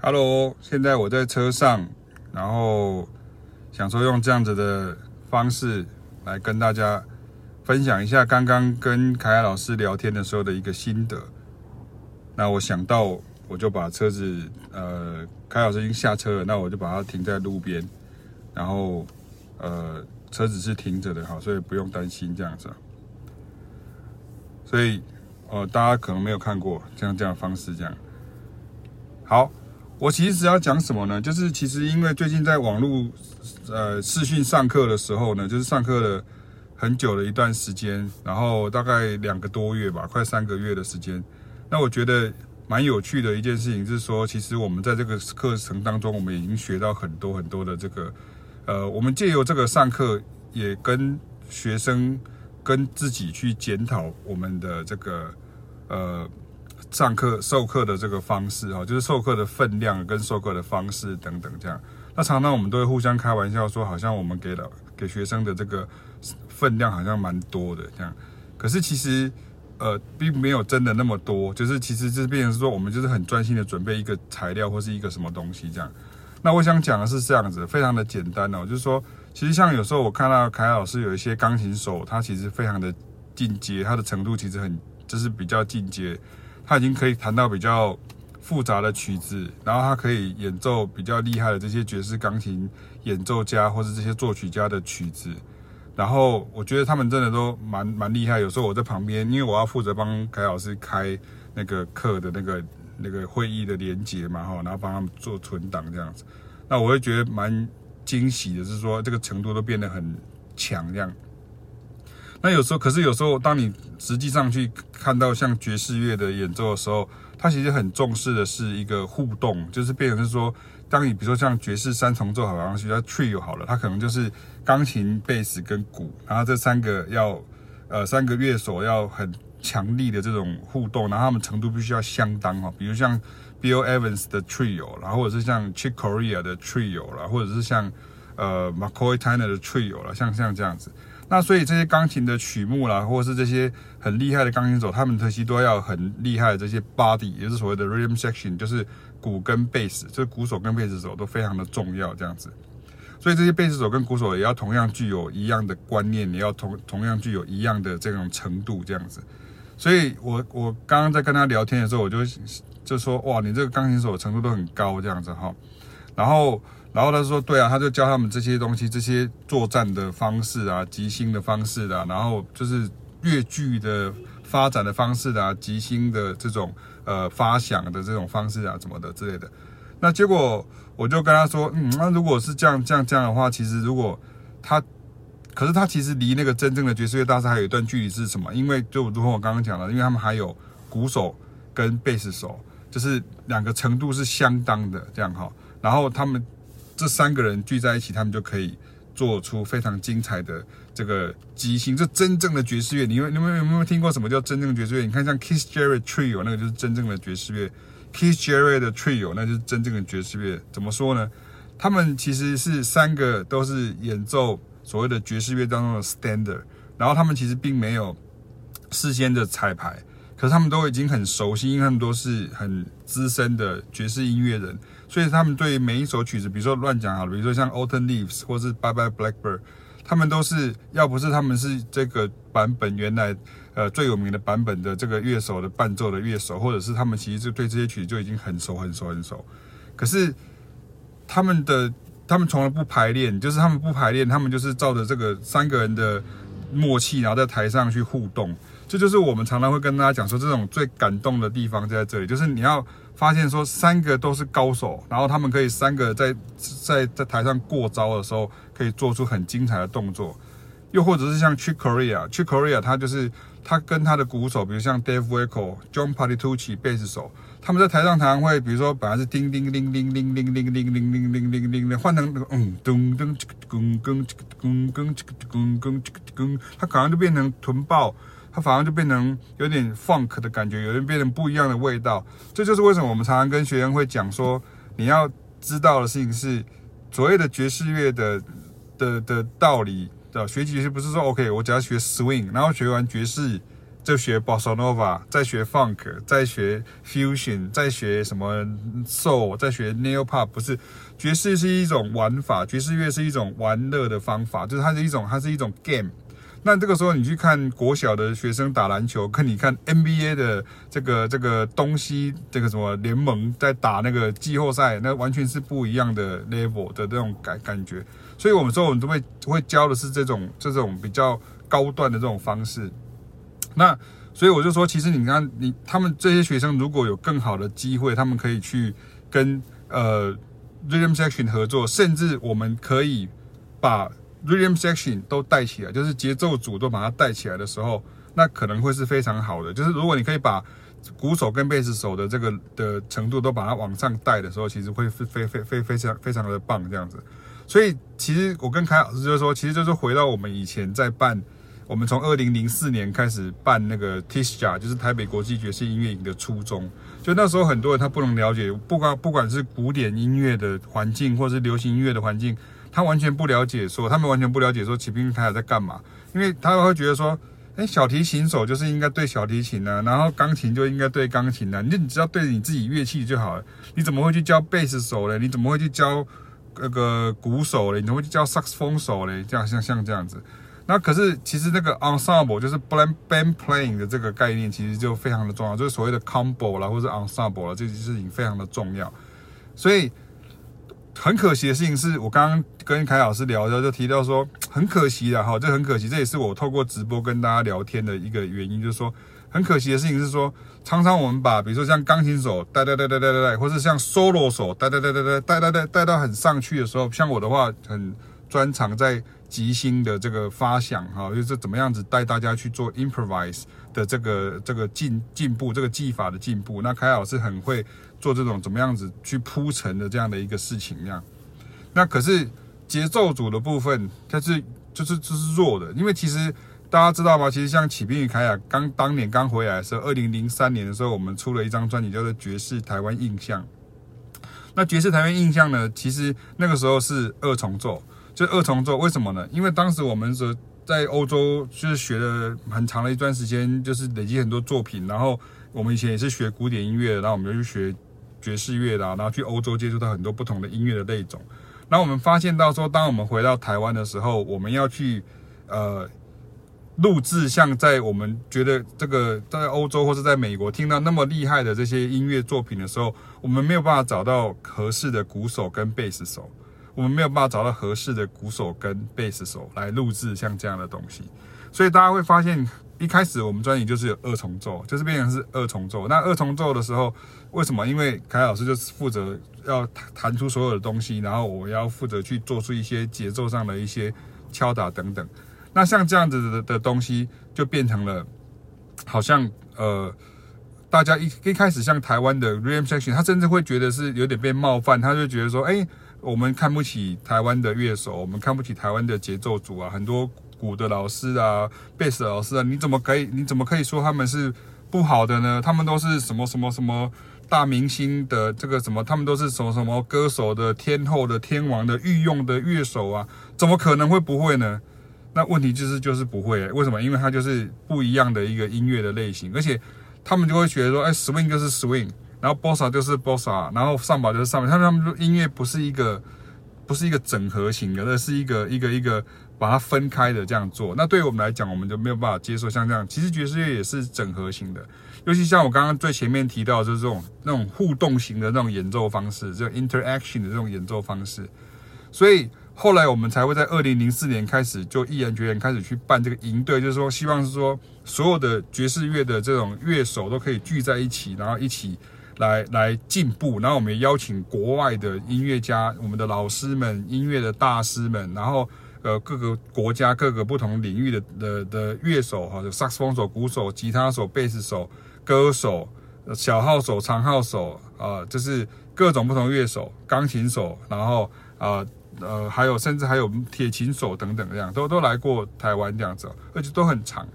Hello，现在我在车上，然后想说用这样子的方式来跟大家分享一下刚刚跟凯凯老师聊天的时候的一个心得。那我想到，我就把车子，呃，凯老师已经下车了，那我就把它停在路边，然后，呃，车子是停着的，好，所以不用担心这样子。所以，呃，大家可能没有看过这样这样的方式，这样。好。我其实要讲什么呢？就是其实因为最近在网络呃视讯上课的时候呢，就是上课了很久的一段时间，然后大概两个多月吧，快三个月的时间。那我觉得蛮有趣的一件事情是说，其实我们在这个课程当中，我们已经学到很多很多的这个呃，我们借由这个上课，也跟学生跟自己去检讨我们的这个呃。上课授课的这个方式哈，就是授课的分量跟授课的方式等等这样。那常常我们都会互相开玩笑说，好像我们给了给学生的这个分量好像蛮多的这样。可是其实呃并没有真的那么多，就是其实这变成说我们就是很专心的准备一个材料或是一个什么东西这样。那我想讲的是这样子，非常的简单哦，就是说其实像有时候我看到凯老师有一些钢琴手，他其实非常的进阶，他的程度其实很就是比较进阶。他已经可以弹到比较复杂的曲子，然后他可以演奏比较厉害的这些爵士钢琴演奏家或是这些作曲家的曲子，然后我觉得他们真的都蛮蛮厉害。有时候我在旁边，因为我要负责帮凯老师开那个课的那个那个会议的连结嘛，哈，然后帮他们做存档这样子，那我会觉得蛮惊喜的，是说这个程度都变得很强这样。那有时候，可是有时候，当你实际上去看到像爵士乐的演奏的时候，它其实很重视的是一个互动，就是变成是说，当你比如说像爵士三重奏好像是叫 trio 好了，它可能就是钢琴、贝斯跟鼓，然后这三个要呃三个乐手要很强力的这种互动，然后他们程度必须要相当哈，比如像 Bill Evans 的 trio 啦，或者是像 Chick Corea 的 trio 啦，或者是像呃 McCoy Tyner 的 trio 啦，像像这样子。那所以这些钢琴的曲目啦，或者是这些很厉害的钢琴手，他们特其都要很厉害的这些 body，也是所谓的 rhythm section，就是鼓跟贝斯，就是鼓手跟贝斯手都非常的重要这样子。所以这些贝斯手跟鼓手也要同样具有一样的观念，也要同同样具有一样的这种程度这样子。所以我我刚刚在跟他聊天的时候，我就就说哇，你这个钢琴手的程度都很高这样子哈，然后。然后他说：“对啊，他就教他们这些东西，这些作战的方式啊，即兴的方式啊，然后就是越剧的发展的方式啊，即兴的这种呃发响的这种方式啊，什么的之类的。那结果我就跟他说，嗯，那如果是这样这样这样的话，其实如果他，可是他其实离那个真正的爵士乐大师还有一段距离是什么？因为就如同我刚刚讲的，因为他们还有鼓手跟贝斯手，就是两个程度是相当的这样哈，然后他们。”这三个人聚在一起，他们就可以做出非常精彩的这个即兴。这真正的爵士乐，你们你们有没有听过什么叫真正的爵士乐？你看像 Kiss Jerry Trio 那个就是真正的爵士乐 Kiss Jerry 的 Trio 那就是真正的爵士乐。怎么说呢？他们其实是三个都是演奏所谓的爵士乐当中的 Standard，然后他们其实并没有事先的彩排。可是他们都已经很熟悉，因为他们都是很资深的爵士音乐人，所以他们对每一首曲子，比如说乱讲好了，比如说像《Autumn Leaves》或是《Bye Bye Blackbird》，他们都是要不是他们是这个版本原来呃最有名的版本的这个乐手的伴奏的乐手，或者是他们其实就对这些曲子就已经很熟很熟很熟。可是他们的他们从来不排练，就是他们不排练，他们就是照着这个三个人的默契，然后在台上去互动。这就是我们常常会跟大家讲说，这种最感动的地方就在这里，就是你要发现说，三个都是高手，然后他们可以三个在在在台上过招的时候，可以做出很精彩的动作，又或者是像 Chick Corea，Chick Corea 他就是他跟他的鼓手，比如像 Dave Weckl、John Patitucci 贝斯手，他们在台上常常会，比如说本来是叮叮叮叮叮叮叮叮叮叮叮叮叮，换成那个嗯咚咚这个咚咚这个咚咚这个咚咚这个咚，他可能就变成臀爆。反而就变成有点 funk 的感觉，有点变成不一样的味道。这就是为什么我们常常跟学生会讲说，你要知道的事情是，所谓的爵士乐的的的道理的学习是不是说 OK，我只要学 swing，然后学完爵士就学 Bossa Nova，再学 Funk，再学 Fusion，再学什么 Soul，再学 Neo Pop，不是爵士是一种玩法，爵士乐是一种玩乐的方法，就是它是一种它是一种 game。那这个时候你去看国小的学生打篮球，跟你看 NBA 的这个这个东西这个什么联盟在打那个季后赛，那完全是不一样的 level 的这种感感觉。所以我们说我们都会会教的是这种这种比较高段的这种方式。那所以我就说，其实你看你他们这些学生如果有更好的机会，他们可以去跟呃 Rhythm Section 合作，甚至我们可以把 Rhythm Section 都带起来，就是节奏组都把它带起来的时候，那可能会是非常好的。就是如果你可以把鼓手跟贝斯手的这个的程度都把它往上带的时候，其实会非非非非非常非常的棒这样子。所以其实我跟凯老师就是说，其实就是回到我们以前在办。我们从二零零四年开始办那个 TISJA，就是台北国际爵士音乐营的初衷。就那时候很多人他不能了解，不管不管是古典音乐的环境，或是流行音乐的环境，他完全不了解说，他们完全不了解说，骑兵他还在干嘛？因为他会觉得说，哎，小提琴手就是应该对小提琴啊，然后钢琴就应该对钢琴啊，你就你只要对你自己乐器就好了。你怎么会去教贝斯手嘞？你怎么会去教那个鼓手嘞？你怎么会去教萨克斯风手嘞？这样像像这样子。那可是，其实那个 ensemble 就是 band band playing 的这个概念，其实就非常的重要，就是所谓的 combo 啦，或者是 ensemble 啦，这件事情非常的重要。所以很可惜的事情是，我刚刚跟凯老师聊的时候就提到说，很可惜的哈，这很可惜，这也是我透过直播跟大家聊天的一个原因，就是说，很可惜的事情是说，常常我们把比如说像钢琴手带带带带带带带，或是像 solo 手带带带带带带带带带到很上去的时候，像我的话，很专长在。即兴的这个发想哈，就是怎么样子带大家去做 improvise 的这个这个进进步，这个技法的进步。那凯老师很会做这种怎么样子去铺陈的这样的一个事情，这样。那可是节奏组的部分，它是就是就是弱的，因为其实大家知道吗？其实像启斌与凯雅刚当年刚回来的时候，二零零三年的时候，我们出了一张专辑叫做《爵士台湾印象》。那《爵士台湾印象》呢，其实那个时候是二重奏。就二重奏，为什么呢？因为当时我们是在欧洲，就是学了很长的一段时间，就是累积很多作品。然后我们以前也是学古典音乐，然后我们就去学爵士乐啦，然后去欧洲接触到很多不同的音乐的类种。那我们发现到说，当我们回到台湾的时候，我们要去呃录制像在我们觉得这个在欧洲或者在美国听到那么厉害的这些音乐作品的时候，我们没有办法找到合适的鼓手跟贝斯手。我们没有办法找到合适的鼓手跟贝斯手来录制像这样的东西，所以大家会发现，一开始我们专辑就是有二重奏，就是变成是二重奏。那二重奏的时候，为什么？因为凯老师就是负责要弹出所有的东西，然后我要负责去做出一些节奏上的一些敲打等等。那像这样子的的东西，就变成了好像呃，大家一一开始像台湾的 Ram Section，他甚至会觉得是有点被冒犯，他就觉得说，哎。我们看不起台湾的乐手，我们看不起台湾的节奏组啊，很多鼓的老师啊、贝斯老师啊，你怎么可以？你怎么可以说他们是不好的呢？他们都是什么什么什么大明星的这个什么，他们都是什么什么歌手的天后的天王的御用的乐手啊，怎么可能会不会呢？那问题就是就是不会，为什么？因为他就是不一样的一个音乐的类型，而且他们就会觉得说，哎，swing 就是 swing。然后 bossa 就是 bossa，然后上把就是上把，他们他们说音乐不是一个，不是一个整合型的，而是一个一个一个把它分开的这样做。那对于我们来讲，我们就没有办法接受像这样。其实爵士乐也是整合型的，尤其像我刚刚最前面提到就是这种那种互动型的那种演奏方式，这 interaction 的这种演奏方式。所以后来我们才会在二零零四年开始就毅然决然开始去办这个营队，就是说希望是说所有的爵士乐的这种乐手都可以聚在一起，然后一起。来来进步，然后我们也邀请国外的音乐家，我们的老师们、音乐的大师们，然后呃各个国家各个不同领域的的的乐手哈，有萨克斯风手、鼓手、吉他手、贝斯手、歌手、小号手、长号手啊、就是各种不同乐手、钢琴手，然后啊呃，呃还有甚至还有铁琴手等等这样，都都来过台湾这样子，而且都很长。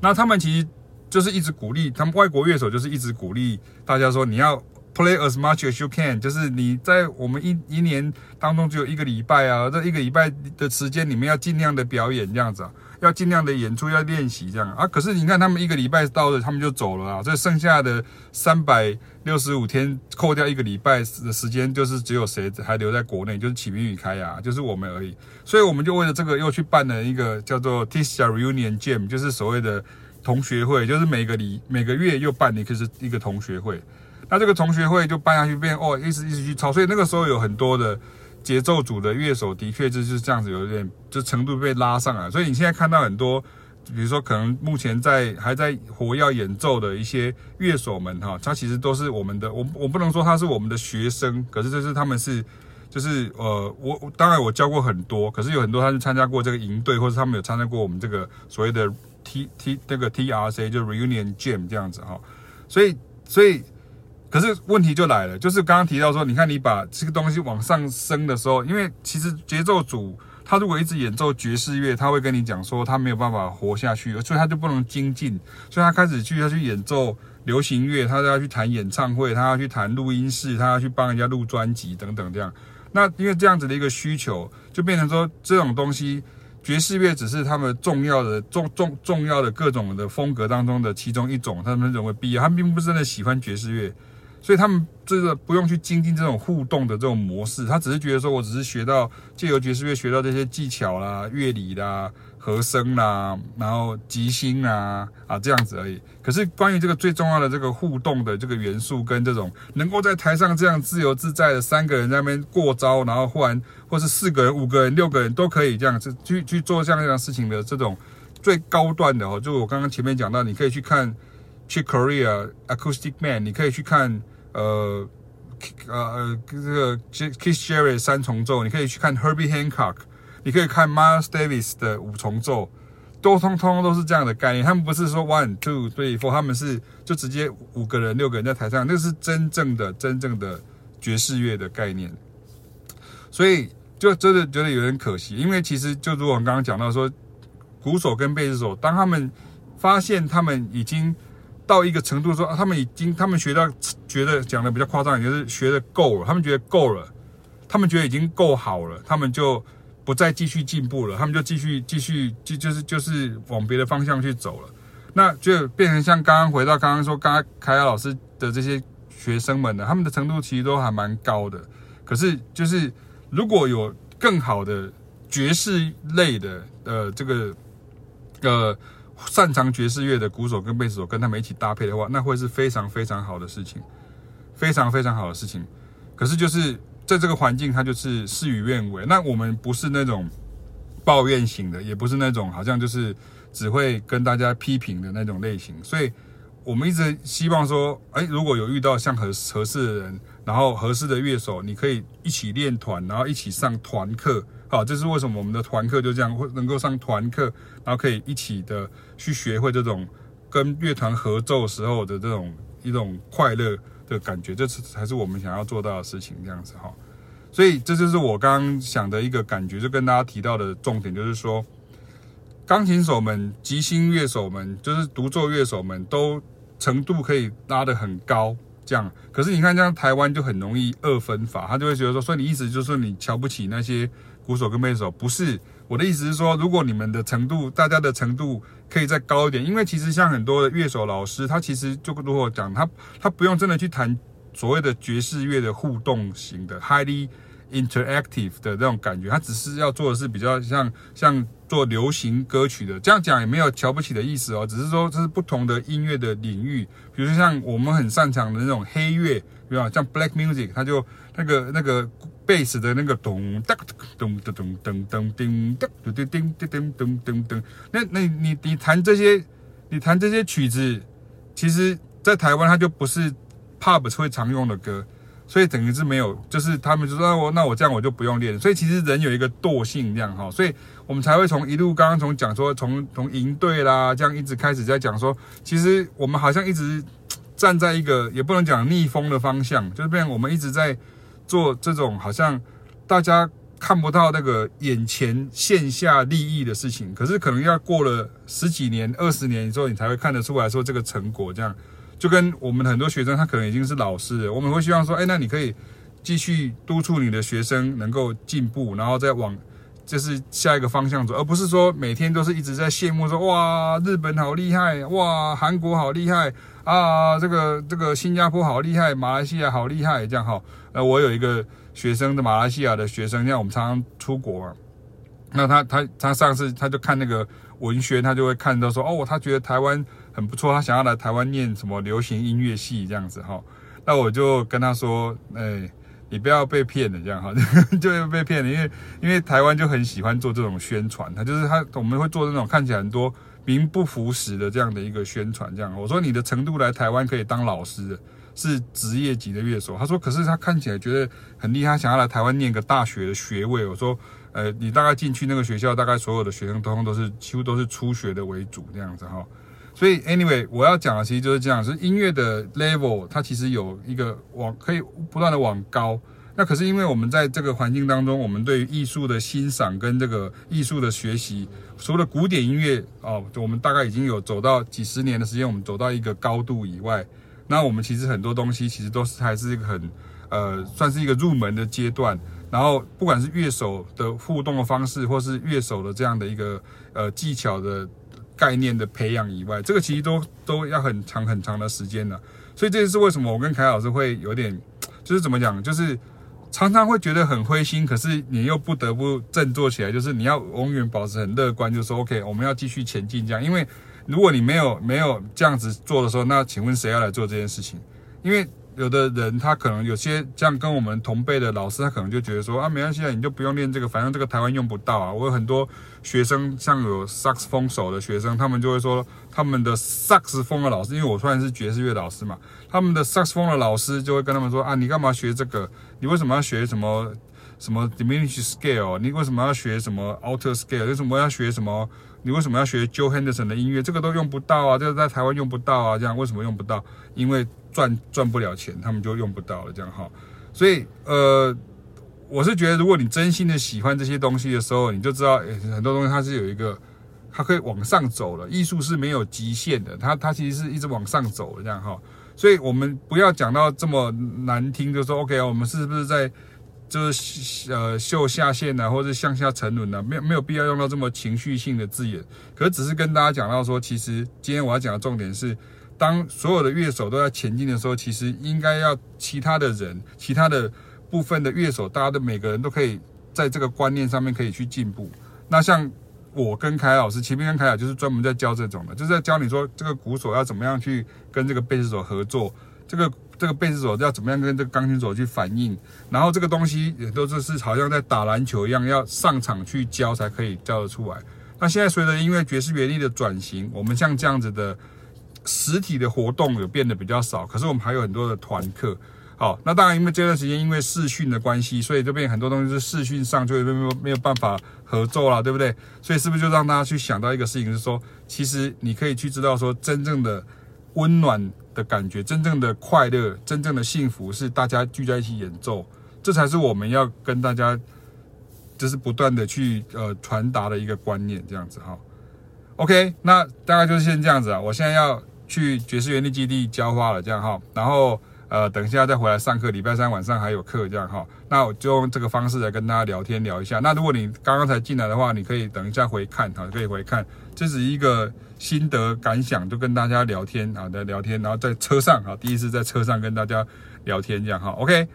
那他们其实。就是一直鼓励他们外国乐手，就是一直鼓励大家说，你要 play as much as you can，就是你在我们一一年当中只有一个礼拜啊，这一个礼拜的时间，你们要尽量的表演这样子啊，要尽量的演出，要练习这样啊。可是你看他们一个礼拜到了，他们就走了啊。这剩下的三百六十五天，扣掉一个礼拜的时间，就是只有谁还留在国内，就是启明与开雅，就是我们而已。所以我们就为了这个又去办了一个叫做 Tisha Reunion Jam，就是所谓的同学会，就是每个礼每个月又办一个是一个同学会。那这个同学会就办下去变哦，一直一直去吵，所以那个时候有很多的。节奏组的乐手的确就是这样子，有点就程度被拉上来，所以你现在看到很多，比如说可能目前在还在活跃演奏的一些乐手们哈，他其实都是我们的，我我不能说他是我们的学生，可是这是他们是就是呃，我当然我教过很多，可是有很多他是参加过这个营队，或者他们有参加过我们这个所谓的 T T 这个 TRC 就是 Reunion Jam 这样子哈，所以所以。可是问题就来了，就是刚刚提到说，你看你把这个东西往上升的时候，因为其实节奏组他如果一直演奏爵士乐，他会跟你讲说他没有办法活下去，所以他就不能精进，所以他开始去要去演奏流行乐，他要去弹演唱会，他要去弹录音室，他要去帮人家录专辑等等这样。那因为这样子的一个需求，就变成说这种东西，爵士乐只是他们重要的重重重要的各种的风格当中的其中一种，他们认为必要，他们并不是真的喜欢爵士乐。所以他们这个不用去精进这种互动的这种模式，他只是觉得说，我只是学到借由爵士乐学到这些技巧啦、乐理啦、和声啦，然后即兴啦啊这样子而已。可是关于这个最重要的这个互动的这个元素，跟这种能够在台上这样自由自在的三个人在那边过招，然后忽然或是四个人、五个人、六个人都可以这样子去去做这样这样事情的这种最高段的哦，就我刚刚前面讲到，你可以去看 Chick Corea Acoustic Man，你可以去看。呃，呃呃，这个 Keith Jarrett 三重奏，你可以去看 Herbie Hancock，你可以看 Miles Davis 的五重奏，都通通都是这样的概念。他们不是说 one two three four，他们是就直接五个人、六个人在台上，那是真正的、真正的爵士乐的概念。所以就真的觉得有点可惜，因为其实就如我们刚刚讲到说，鼓手跟贝斯手，当他们发现他们已经。到一个程度说，他们已经，他们学到，觉得讲的比较夸张，就是学的够了，他们觉得够了，他们觉得已经够好了，他们就不再继续进步了，他们就继续继续就就是就是往别的方向去走了，那就变成像刚刚回到刚刚说，刚刚凯雅老师的这些学生们呢，他们的程度其实都还蛮高的，可是就是如果有更好的爵士类的呃这个呃。擅长爵士乐的鼓手跟贝斯手跟他们一起搭配的话，那会是非常非常好的事情，非常非常好的事情。可是就是在这个环境，它就是事与愿违。那我们不是那种抱怨型的，也不是那种好像就是只会跟大家批评的那种类型。所以我们一直希望说，哎，如果有遇到像合合适的人，然后合适的乐手，你可以一起练团，然后一起上团课。好，这是为什么我们的团课就这样会能够上团课，然后可以一起的去学会这种跟乐团合奏时候的这种一种快乐的感觉，这是才是我们想要做到的事情，这样子哈。所以这就是我刚刚想的一个感觉，就跟大家提到的重点，就是说，钢琴手们、即兴乐手们，就是独奏乐手们都程度可以拉得很高，这样。可是你看，这样台湾就很容易二分法，他就会觉得说，所以你意思就是你瞧不起那些。鼓手跟贝斯手不是我的意思是说，如果你们的程度，大家的程度可以再高一点，因为其实像很多的乐手老师，他其实就如果讲他他不用真的去弹所谓的爵士乐的互动型的 highly interactive 的那种感觉，他只是要做的是比较像像做流行歌曲的，这样讲也没有瞧不起的意思哦，只是说这是不同的音乐的领域，比如说像我们很擅长的那种黑乐，对吧？像 black music，他就那个那个。贝斯的那个咚哒咚咚咚噔噔叮哒嘟嘟叮叮叮噔噔噔，那那你你弹这些，你弹这些曲子，其实，在台湾它就不是 pub 会常用的歌，所以等于是没有，就是他们就说那我那我这样我就不用练，所以其实人有一个惰性这样哈，所以我们才会从一路刚刚从讲说从从营队啦这样一直开始在讲说，其实我们好像一直站在一个也不能讲逆风的方向，就是变成我们一直在。做这种好像大家看不到那个眼前线下利益的事情，可是可能要过了十几年、二十年之后，你才会看得出来说这个成果。这样就跟我们很多学生，他可能已经是老师，我们会希望说，哎，那你可以继续督促你的学生能够进步，然后再往就是下一个方向走，而不是说每天都是一直在羡慕说哇，日本好厉害，哇，韩国好厉害啊，这个这个新加坡好厉害，马来西亚好厉害，这样哈。呃，我有一个学生的马来西亚的学生，像我们常常出国嘛，那他他他上次他就看那个文学，他就会看到说哦，他觉得台湾很不错，他想要来台湾念什么流行音乐系这样子哈。那我就跟他说，哎。你不要被骗了，这样哈，就会被骗了，因为因为台湾就很喜欢做这种宣传，他就是他我们会做这种看起来很多名不符实的这样的一个宣传，这样。我说你的程度来台湾可以当老师，是职业级的乐手。他说，可是他看起来觉得很厉害，想要来台湾念个大学的学位。我说，呃，你大概进去那个学校，大概所有的学生通通都是几乎都是初学的为主这样子哈。所以，anyway，我要讲的其实就是这样，是音乐的 level，它其实有一个往可以不断的往高。那可是因为我们在这个环境当中，我们对于艺术的欣赏跟这个艺术的学习，除了古典音乐哦，我们大概已经有走到几十年的时间，我们走到一个高度以外，那我们其实很多东西其实都是还是一个很呃，算是一个入门的阶段。然后不管是乐手的互动的方式，或是乐手的这样的一个呃技巧的。概念的培养以外，这个其实都都要很长很长的时间了，所以这也是为什么我跟凯老师会有点，就是怎么讲，就是常常会觉得很灰心，可是你又不得不振作起来，就是你要永远保持很乐观，就是说 OK，我们要继续前进这样，因为如果你没有没有这样子做的时候，那请问谁要来做这件事情？因为。有的人他可能有些这样跟我们同辈的老师，他可能就觉得说啊，没关系啊，你就不用练这个，反正这个台湾用不到啊。我有很多学生，像有萨克斯风手的学生，他们就会说他们的萨克斯风的老师，因为我虽然是爵士乐老师嘛，他们的萨克斯风的老师就会跟他们说啊，你干嘛学这个？你为什么要学什么什么 diminishescale 你为什么要学什么 alter scale？为什么要学什么？你为什么要学 Joe Henderson 的音乐？这个都用不到啊，这个在台湾用不到啊，这样为什么用不到？因为赚赚不了钱，他们就用不到了，这样哈。所以呃，我是觉得，如果你真心的喜欢这些东西的时候，你就知道，诶，很多东西它是有一个，它可以往上走了。艺术是没有极限的，它它其实是一直往上走的，这样哈。所以我们不要讲到这么难听，就说 OK 啊，我们是不是在？就是呃秀下限呐，或者向下沉沦呢，没有没有必要用到这么情绪性的字眼。可是只是跟大家讲到说，其实今天我要讲的重点是，当所有的乐手都在前进的时候，其实应该要其他的人，其他的部分的乐手，大家的每个人都可以在这个观念上面可以去进步。那像我跟凯老师，前面跟凯老就是专门在教这种的，就是在教你说这个鼓手要怎么样去跟这个贝斯手合作，这个。这个贝斯手要怎么样跟这个钢琴手去反应？然后这个东西也都是是好像在打篮球一样，要上场去教才可以教得出来。那现在随着因为爵士乐理的转型，我们像这样子的实体的活动有变得比较少，可是我们还有很多的团课。好，那当然因为这段时间因为视讯的关系，所以这边很多东西是视讯上就没有没有办法合作了，对不对？所以是不是就让大家去想到一个事情，是说其实你可以去知道说真正的温暖。的感觉，真正的快乐，真正的幸福是大家聚在一起演奏，这才是我们要跟大家就是不断的去呃传达的一个观念，这样子哈。OK，那大概就是先这样子啊。我现在要去爵士园地基地浇花了，这样哈。然后呃，等一下再回来上课，礼拜三晚上还有课，这样哈。那我就用这个方式来跟大家聊天聊一下。那如果你刚刚才进来的话，你可以等一下回看哈，可以回看，这是一个。心得感想，就跟大家聊天啊，在聊天，然后在车上啊，第一次在车上跟大家聊天这样哈，OK，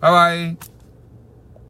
拜拜。